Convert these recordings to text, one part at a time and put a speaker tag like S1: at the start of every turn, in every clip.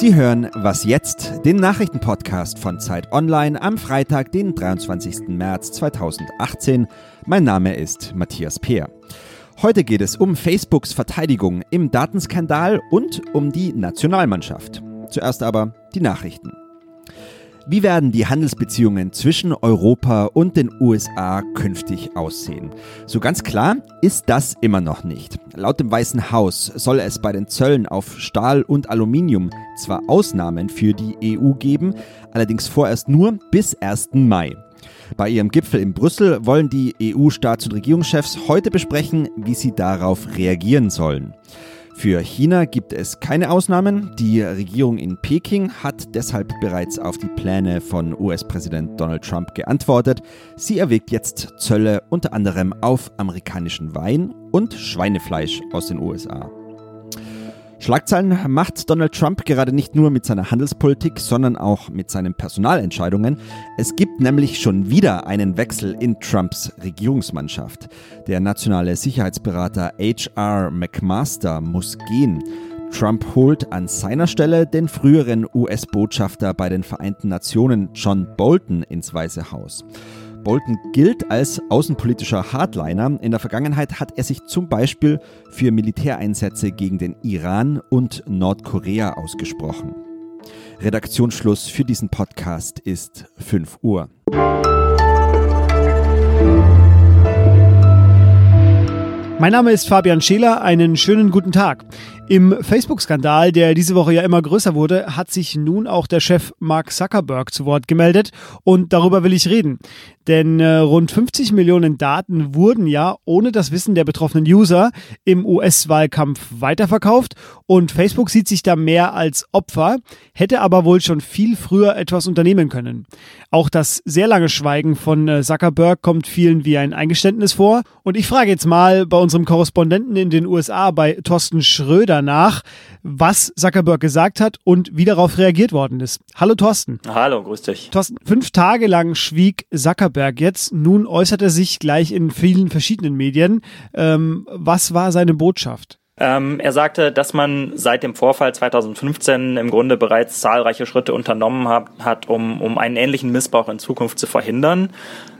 S1: Sie hören Was jetzt, den Nachrichtenpodcast von Zeit Online am Freitag, den 23. März 2018. Mein Name ist Matthias Peer. Heute geht es um Facebooks Verteidigung im Datenskandal und um die Nationalmannschaft. Zuerst aber die Nachrichten. Wie werden die Handelsbeziehungen zwischen Europa und den USA künftig aussehen? So ganz klar ist das immer noch nicht. Laut dem Weißen Haus soll es bei den Zöllen auf Stahl und Aluminium zwar Ausnahmen für die EU geben, allerdings vorerst nur bis 1. Mai. Bei ihrem Gipfel in Brüssel wollen die EU-Staats- und Regierungschefs heute besprechen, wie sie darauf reagieren sollen. Für China gibt es keine Ausnahmen. Die Regierung in Peking hat deshalb bereits auf die Pläne von US-Präsident Donald Trump geantwortet. Sie erwägt jetzt Zölle unter anderem auf amerikanischen Wein und Schweinefleisch aus den USA. Schlagzeilen macht Donald Trump gerade nicht nur mit seiner Handelspolitik, sondern auch mit seinen Personalentscheidungen. Es gibt nämlich schon wieder einen Wechsel in Trumps Regierungsmannschaft. Der nationale Sicherheitsberater H.R. McMaster muss gehen. Trump holt an seiner Stelle den früheren US-Botschafter bei den Vereinten Nationen John Bolton ins Weiße Haus. Bolton gilt als außenpolitischer Hardliner. In der Vergangenheit hat er sich zum Beispiel für Militäreinsätze gegen den Iran und Nordkorea ausgesprochen. Redaktionsschluss für diesen Podcast ist 5 Uhr.
S2: Mein Name ist Fabian Scheler, einen schönen guten Tag. Im Facebook-Skandal, der diese Woche ja immer größer wurde, hat sich nun auch der Chef Mark Zuckerberg zu Wort gemeldet und darüber will ich reden. Denn äh, rund 50 Millionen Daten wurden ja ohne das Wissen der betroffenen User im US-Wahlkampf weiterverkauft und Facebook sieht sich da mehr als Opfer, hätte aber wohl schon viel früher etwas unternehmen können. Auch das sehr lange Schweigen von äh, Zuckerberg kommt vielen wie ein Eingeständnis vor. Und ich frage jetzt mal bei unserem Korrespondenten in den USA, bei Thorsten Schröder nach, was Zuckerberg gesagt hat und wie darauf reagiert worden ist. Hallo Thorsten.
S3: Hallo, grüß dich.
S2: Thorsten, fünf Tage lang schwieg Zuckerberg jetzt. Nun äußert er sich gleich in vielen verschiedenen Medien. Ähm, was war seine Botschaft?
S3: Ähm, er sagte, dass man seit dem Vorfall 2015 im Grunde bereits zahlreiche Schritte unternommen hat, hat um, um einen ähnlichen Missbrauch in Zukunft zu verhindern.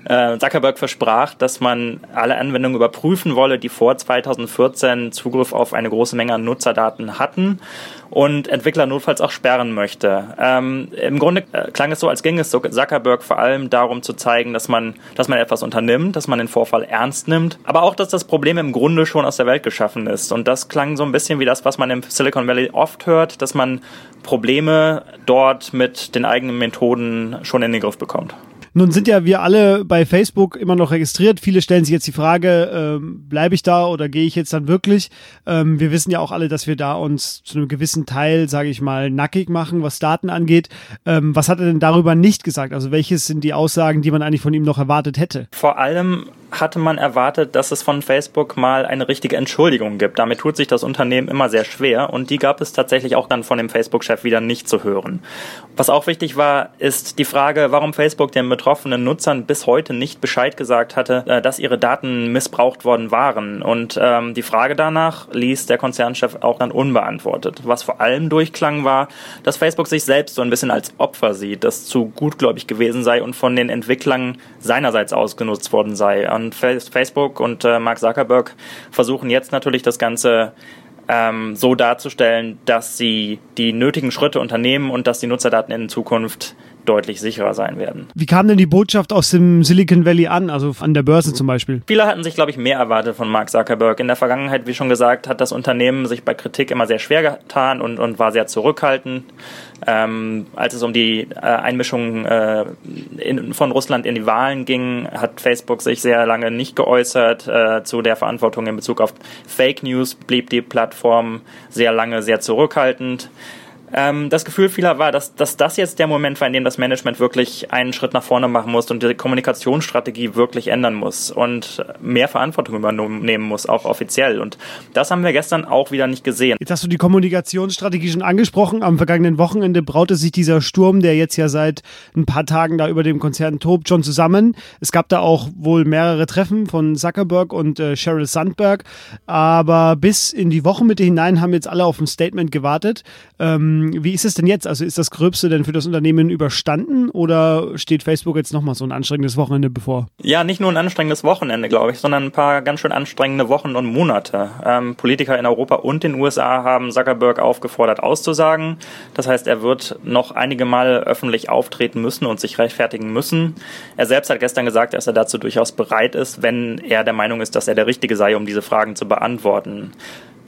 S3: Äh, Zuckerberg versprach, dass man alle Anwendungen überprüfen wolle, die vor 2014 Zugriff auf eine große Menge an Nutzerdaten hatten und Entwickler notfalls auch sperren möchte. Ähm, Im Grunde äh, klang es so, als ging es Zuckerberg vor allem darum zu zeigen, dass man, dass man etwas unternimmt, dass man den Vorfall ernst nimmt, aber auch, dass das Problem im Grunde schon aus der Welt geschaffen ist. Und das klang so ein bisschen wie das, was man im Silicon Valley oft hört, dass man Probleme dort mit den eigenen Methoden schon in den Griff bekommt.
S2: Nun sind ja wir alle bei Facebook immer noch registriert. Viele stellen sich jetzt die Frage, ähm, bleibe ich da oder gehe ich jetzt dann wirklich? Ähm, wir wissen ja auch alle, dass wir da uns zu einem gewissen Teil, sage ich mal, nackig machen, was Daten angeht. Ähm, was hat er denn darüber nicht gesagt? Also welches sind die Aussagen, die man eigentlich von ihm noch erwartet hätte?
S3: Vor allem hatte man erwartet, dass es von Facebook mal eine richtige Entschuldigung gibt. Damit tut sich das Unternehmen immer sehr schwer und die gab es tatsächlich auch dann von dem Facebook-Chef wieder nicht zu hören. Was auch wichtig war, ist die Frage, warum Facebook den betroffenen Nutzern bis heute nicht Bescheid gesagt hatte, äh, dass ihre Daten missbraucht worden waren. Und ähm, die Frage danach ließ der Konzernchef auch dann unbeantwortet. Was vor allem durchklang war, dass Facebook sich selbst so ein bisschen als Opfer sieht, das zu gutgläubig gewesen sei und von den Entwicklern seinerseits ausgenutzt worden sei und Facebook und äh, Mark Zuckerberg versuchen jetzt natürlich das Ganze ähm, so darzustellen, dass sie die nötigen Schritte unternehmen und dass die Nutzerdaten in Zukunft deutlich sicherer sein werden.
S2: Wie kam denn die Botschaft aus dem Silicon Valley an, also an der Börse zum Beispiel?
S3: Viele hatten sich, glaube ich, mehr erwartet von Mark Zuckerberg. In der Vergangenheit, wie schon gesagt, hat das Unternehmen sich bei Kritik immer sehr schwer getan und, und war sehr zurückhaltend. Ähm, als es um die äh, Einmischung äh, in, von Russland in die Wahlen ging, hat Facebook sich sehr lange nicht geäußert äh, zu der Verantwortung in Bezug auf Fake News, blieb die Plattform sehr lange sehr zurückhaltend. Ähm, das Gefühl vieler war, dass, dass das jetzt der Moment war, in dem das Management wirklich einen Schritt nach vorne machen muss und die Kommunikationsstrategie wirklich ändern muss und mehr Verantwortung übernehmen muss, auch offiziell. Und das haben wir gestern auch wieder nicht gesehen.
S2: Jetzt hast du die Kommunikationsstrategie schon angesprochen. Am vergangenen Wochenende braute sich dieser Sturm, der jetzt ja seit ein paar Tagen da über dem Konzern tobt, schon zusammen. Es gab da auch wohl mehrere Treffen von Zuckerberg und äh, Sheryl Sandberg. Aber bis in die Wochenmitte hinein haben jetzt alle auf ein Statement gewartet. Ähm, Ähm, wie ist es denn jetzt? Also ist das Gröbste denn für das Unternehmen überstanden oder steht Facebook jetzt nochmal so ein anstrengendes Wochenende bevor?
S3: Ja, nicht nur ein anstrengendes Wochenende, glaube ich, sondern ein paar ganz schön anstrengende Wochen und Monate. Ähm, Politiker in Europa und den USA haben Zuckerberg aufgefordert, auszusagen. Das heißt, er wird noch einige Male öffentlich auftreten müssen und sich rechtfertigen müssen. Er selbst hat gestern gesagt, dass er dazu durchaus bereit ist, wenn er der Meinung ist, dass er der Richtige sei, um diese Fragen zu beantworten.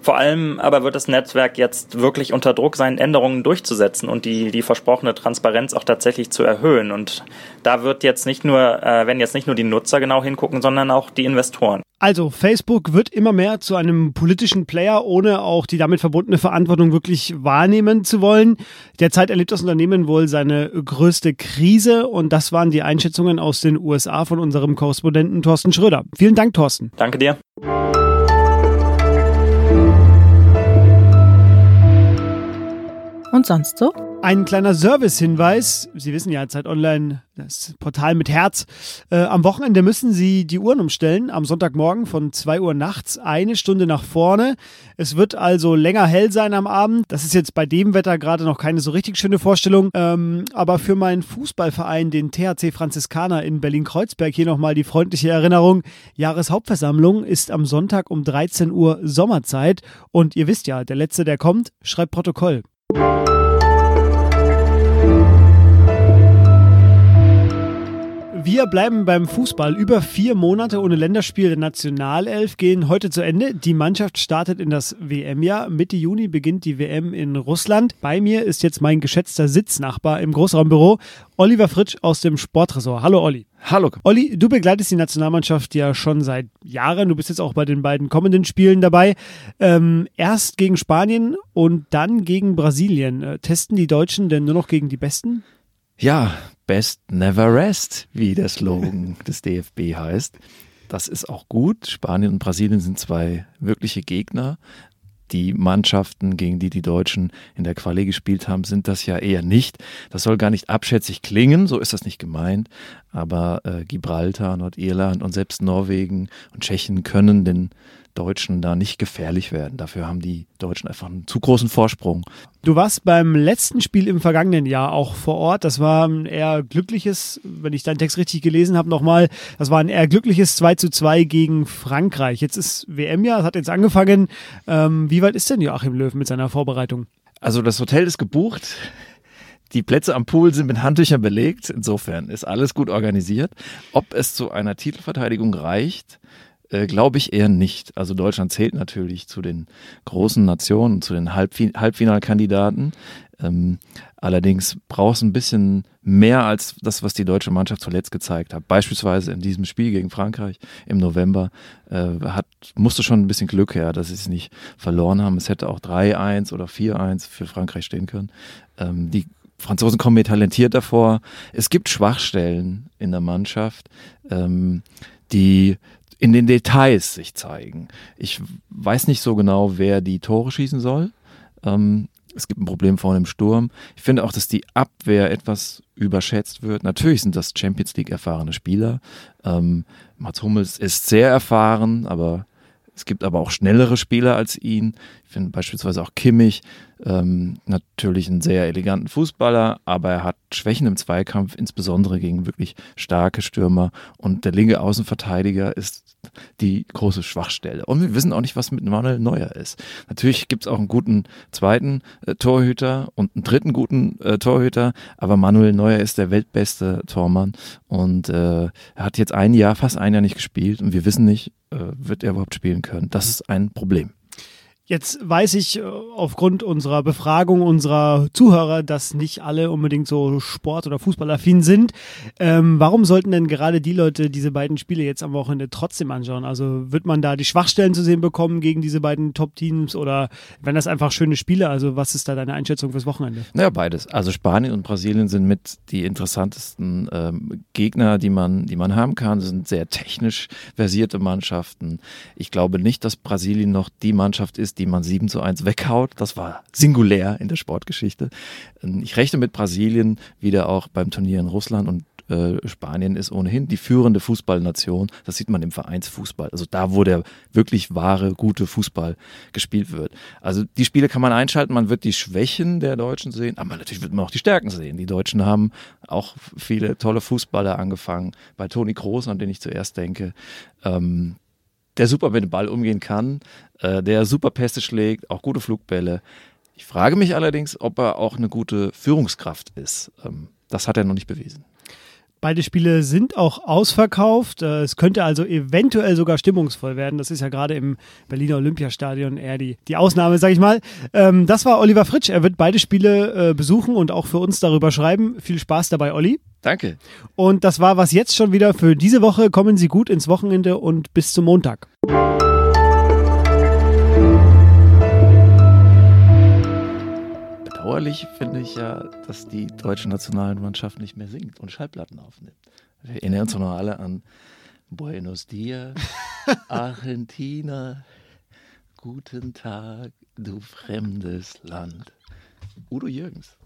S3: Vor allem aber wird das Netzwerk jetzt wirklich unter Druck sein, Änderungen durchzusetzen und die, die versprochene Transparenz auch tatsächlich zu erhöhen. Und da wird jetzt nicht nur, äh, werden jetzt nicht nur die Nutzer genau hingucken, sondern auch die Investoren.
S2: Also Facebook wird immer mehr zu einem politischen Player, ohne auch die damit verbundene Verantwortung wirklich wahrnehmen zu wollen. Derzeit erlebt das Unternehmen wohl seine größte Krise und das waren die Einschätzungen aus den USA von unserem Korrespondenten Thorsten Schröder. Vielen Dank, Thorsten.
S3: Danke dir.
S4: Und sonst so?
S2: Ein kleiner Service-Hinweis. Sie wissen ja, Zeit Online, das Portal mit Herz. Äh, am Wochenende müssen Sie die Uhren umstellen. Am Sonntagmorgen von 2 Uhr nachts eine Stunde nach vorne. Es wird also länger hell sein am Abend. Das ist jetzt bei dem Wetter gerade noch keine so richtig schöne Vorstellung. Ähm, aber für meinen Fußballverein, den THC Franziskaner in Berlin-Kreuzberg, hier nochmal die freundliche Erinnerung. Jahreshauptversammlung ist am Sonntag um 13 Uhr Sommerzeit. Und ihr wisst ja, der Letzte, der kommt, schreibt Protokoll. Wir bleiben beim Fußball. Über vier Monate ohne Länderspiel der Nationalelf gehen heute zu Ende. Die Mannschaft startet in das WM-Jahr. Mitte Juni beginnt die WM in Russland. Bei mir ist jetzt mein geschätzter Sitznachbar im Großraumbüro, Oliver Fritsch aus dem Sportressort. Hallo Olli.
S1: Hallo.
S2: Olli, du begleitest die Nationalmannschaft ja schon seit Jahren. Du bist jetzt auch bei den beiden kommenden Spielen dabei. Ähm, erst gegen Spanien und dann gegen Brasilien. Äh, testen die Deutschen denn nur noch gegen die Besten?
S5: Ja, Best Never Rest, wie der Slogan des DFB heißt. Das ist auch gut. Spanien und Brasilien sind zwei wirkliche Gegner. Die Mannschaften, gegen die die Deutschen in der Quali gespielt haben, sind das ja eher nicht. Das soll gar nicht abschätzig klingen, so ist das nicht gemeint. Aber äh, Gibraltar, Nordirland und selbst Norwegen und Tschechien können den Deutschen da nicht gefährlich werden. Dafür haben die Deutschen einfach einen zu großen Vorsprung.
S2: Du warst beim letzten Spiel im vergangenen Jahr auch vor Ort. Das war ein eher glückliches, wenn ich deinen Text richtig gelesen habe, nochmal, das war ein eher glückliches 2 zu 2 gegen Frankreich. Jetzt ist WM-Jahr, es hat jetzt angefangen. Ähm, wie weit ist denn Joachim Löw mit seiner Vorbereitung?
S5: Also das Hotel ist gebucht. Die Plätze am Pool sind mit Handtüchern belegt. Insofern ist alles gut organisiert. Ob es zu einer Titelverteidigung reicht, äh, Glaube ich eher nicht. Also Deutschland zählt natürlich zu den großen Nationen, zu den Halbfin Halbfinalkandidaten. Ähm, allerdings braucht es ein bisschen mehr als das, was die deutsche Mannschaft zuletzt gezeigt hat. Beispielsweise in diesem Spiel gegen Frankreich im November äh, hat, musste schon ein bisschen Glück her, dass sie es nicht verloren haben. Es hätte auch 3-1 oder 4-1 für Frankreich stehen können. Ähm, die Franzosen kommen mir talentiert davor. Es gibt Schwachstellen in der Mannschaft, ähm, die in den Details sich zeigen. Ich weiß nicht so genau, wer die Tore schießen soll. Ähm, es gibt ein Problem vorne im Sturm. Ich finde auch, dass die Abwehr etwas überschätzt wird. Natürlich sind das Champions League erfahrene Spieler. Ähm, Mats Hummels ist sehr erfahren, aber es gibt aber auch schnellere Spieler als ihn. Ich finde beispielsweise auch Kimmich ähm, natürlich einen sehr eleganten Fußballer, aber er hat Schwächen im Zweikampf, insbesondere gegen wirklich starke Stürmer. Und der linke Außenverteidiger ist die große Schwachstelle. Und wir wissen auch nicht, was mit Manuel Neuer ist. Natürlich gibt es auch einen guten zweiten äh, Torhüter und einen dritten guten äh, Torhüter, aber Manuel Neuer ist der weltbeste Tormann und äh, er hat jetzt ein Jahr, fast ein Jahr nicht gespielt und wir wissen nicht, äh, wird er überhaupt spielen können. Das ist ein Problem.
S2: Jetzt weiß ich äh, aufgrund unserer Befragung unserer Zuhörer, dass nicht alle unbedingt so Sport- oder Fußballaffin sind. Ähm, warum sollten denn gerade die Leute diese beiden Spiele jetzt am Wochenende trotzdem anschauen? Also wird man da die Schwachstellen zu sehen bekommen gegen diese beiden Top-Teams oder wenn das einfach schöne Spiele? Also was ist da deine Einschätzung fürs Wochenende?
S5: Naja, beides. Also Spanien und Brasilien sind mit die interessantesten ähm, Gegner, die man, die man haben kann. Das sind sehr technisch versierte Mannschaften. Ich glaube nicht, dass Brasilien noch die Mannschaft ist, die man 7 zu 1 weghaut. Das war singulär in der Sportgeschichte. Ähm, ich rechne mit Brasilien wieder auch beim Turnier in Russland und Äh, Spanien ist ohnehin die führende Fußballnation. Das sieht man im Vereinsfußball. Also da, wo der wirklich wahre, gute Fußball gespielt wird. Also die Spiele kann man einschalten. Man wird die Schwächen der Deutschen sehen, aber natürlich wird man auch die Stärken sehen. Die Deutschen haben auch viele tolle Fußballer angefangen. Bei Toni Kroos, an den ich zuerst denke. Ähm, der super mit dem Ball umgehen kann, äh, der super Pässe schlägt, auch gute Flugbälle. Ich frage mich allerdings, ob er auch eine gute Führungskraft ist. Ähm, das hat er noch nicht bewiesen.
S2: Beide Spiele sind auch ausverkauft. Äh, es könnte also eventuell sogar stimmungsvoll werden. Das ist ja gerade im Berliner Olympiastadion eher die, die Ausnahme, sag ich mal. Ähm, das war Oliver Fritsch. Er wird beide Spiele äh, besuchen und auch für uns darüber schreiben. Viel Spaß dabei, Olli.
S5: Danke.
S2: Und das war was jetzt schon wieder für diese Woche. Kommen Sie gut ins Wochenende und bis zum Montag.
S5: Bedauerlich finde ich ja, dass die deutsche Nationalmannschaft nicht mehr singt und Schallplatten aufnimmt. Wir erinnern uns noch alle an Buenos Dias, Argentina, guten Tag, du fremdes Land. Udo Jürgens.